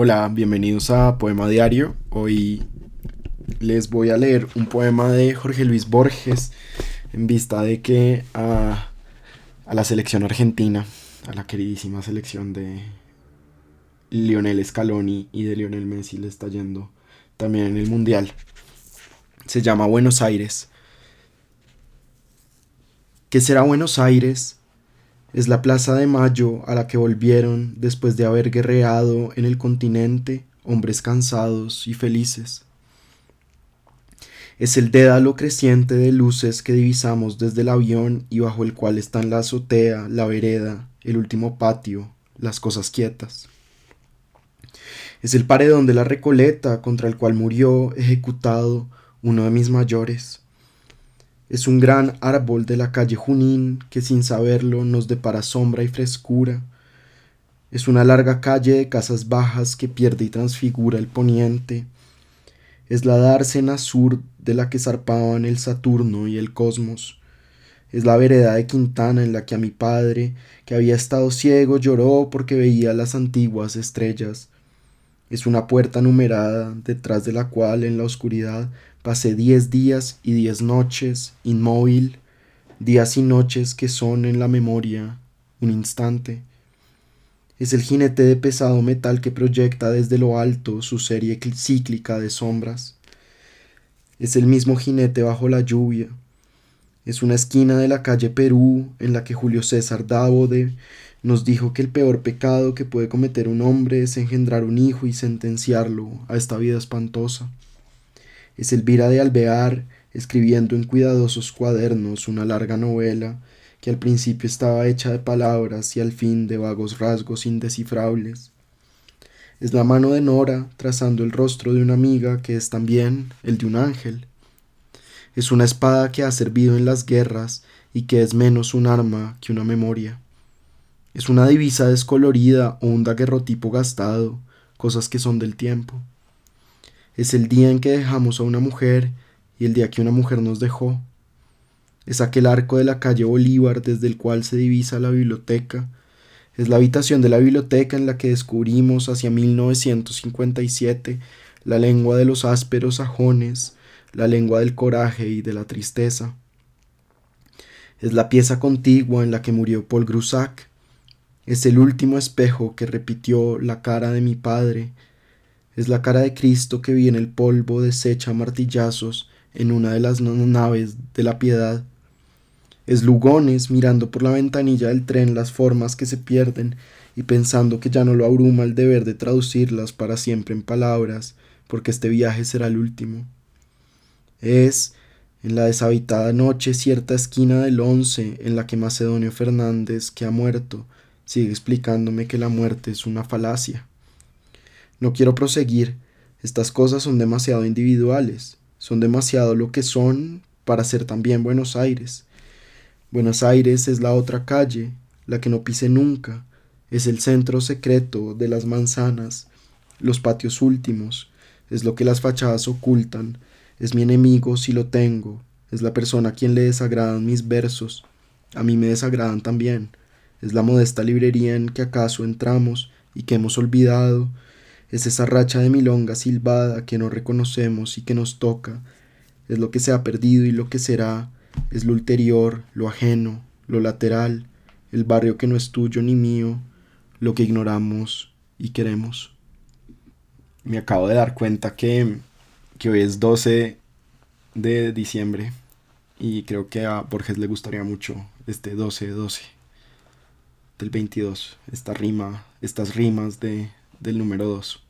Hola, bienvenidos a Poema Diario. Hoy les voy a leer un poema de Jorge Luis Borges en vista de que a, la selección argentina, a la queridísima selección de Lionel Scaloni y de Lionel Messi le está yendo también en el Mundial. Se llama Buenos Aires. ¿Qué será Buenos Aires? Es la Plaza de Mayo a la que volvieron después de haber guerreado en el continente hombres cansados y felices. Es el dédalo creciente de luces que divisamos desde el avión y bajo el cual están la azotea, la vereda, el último patio, las cosas quietas. Es el paredón de la Recoleta contra el cual murió ejecutado uno de mis mayores. Es un gran árbol de la calle Junín que sin saberlo nos depara sombra y frescura. Es una larga calle de casas bajas que pierde y transfigura el poniente. Es la dársena sur de la que zarpaban el Saturno y el cosmos. Es la vereda de Quintana en la que a mi padre, que había estado ciego, lloró porque veía las antiguas estrellas. Es una puerta numerada, detrás de la cual en la oscuridad pasé diez días y diez noches inmóvil, días y noches que son en la memoria un instante. Es el jinete de pesado metal que proyecta desde lo alto su serie cíclica de sombras. Es el mismo jinete bajo la lluvia. Es una esquina de la calle Perú en la que Julio César Dávode nos dijo que el peor pecado que puede cometer un hombre es engendrar un hijo y sentenciarlo a esta vida espantosa. Es Elvira de Alvear escribiendo en cuidadosos cuadernos una larga novela que al principio estaba hecha de palabras y al fin de vagos rasgos indescifrables. Es la mano de Nora trazando el rostro de una amiga que es también el de un ángel. Es una espada que ha servido en las guerras y que es menos un arma que una memoria. Es una divisa descolorida o un daguerrotipo gastado, cosas que son del tiempo. Es el día en que dejamos a una mujer y el día que una mujer nos dejó. Es aquel arco de la calle Bolívar desde el cual se divisa la biblioteca. Es la habitación de la biblioteca en la que descubrimos hacia 1957 la lengua de los ásperos sajones, la lengua del coraje y de la tristeza. Es la pieza contigua en la que murió Paul Grusac, es el último espejo que repitió la cara de mi padre. Es la cara de Cristo que vi en el polvo deshecha martillazos en una de las naves de la piedad. Es Lugones mirando por la ventanilla del tren las formas que se pierden y pensando que ya no lo abruma el deber de traducirlas para siempre en palabras, porque este viaje será el último. Es, en la deshabitada noche, cierta esquina del once en la que Macedonio Fernández, que ha muerto, sigue explicándome que la muerte es una falacia. No quiero proseguir, estas cosas son demasiado individuales, son demasiado lo que son para ser también Buenos Aires. Buenos Aires es la otra calle, la que no pise nunca, es el centro secreto de las manzanas, los patios últimos, es lo que las fachadas ocultan, es mi enemigo si lo tengo, es la persona a quien le desagradan mis versos, a mí me desagradan también, es la modesta librería en que acaso entramos y que hemos olvidado, es esa racha de milonga silbada que no reconocemos y que nos toca, es lo que se ha perdido y lo que será, es lo ulterior, lo ajeno, lo lateral, el barrio que no es tuyo ni mío, lo que ignoramos y queremos. Me acabo de dar cuenta que, que hoy es 12 de diciembre y creo que a Borges le gustaría mucho este 12-12 del 22, esta rima, estas rimas de, del número 2.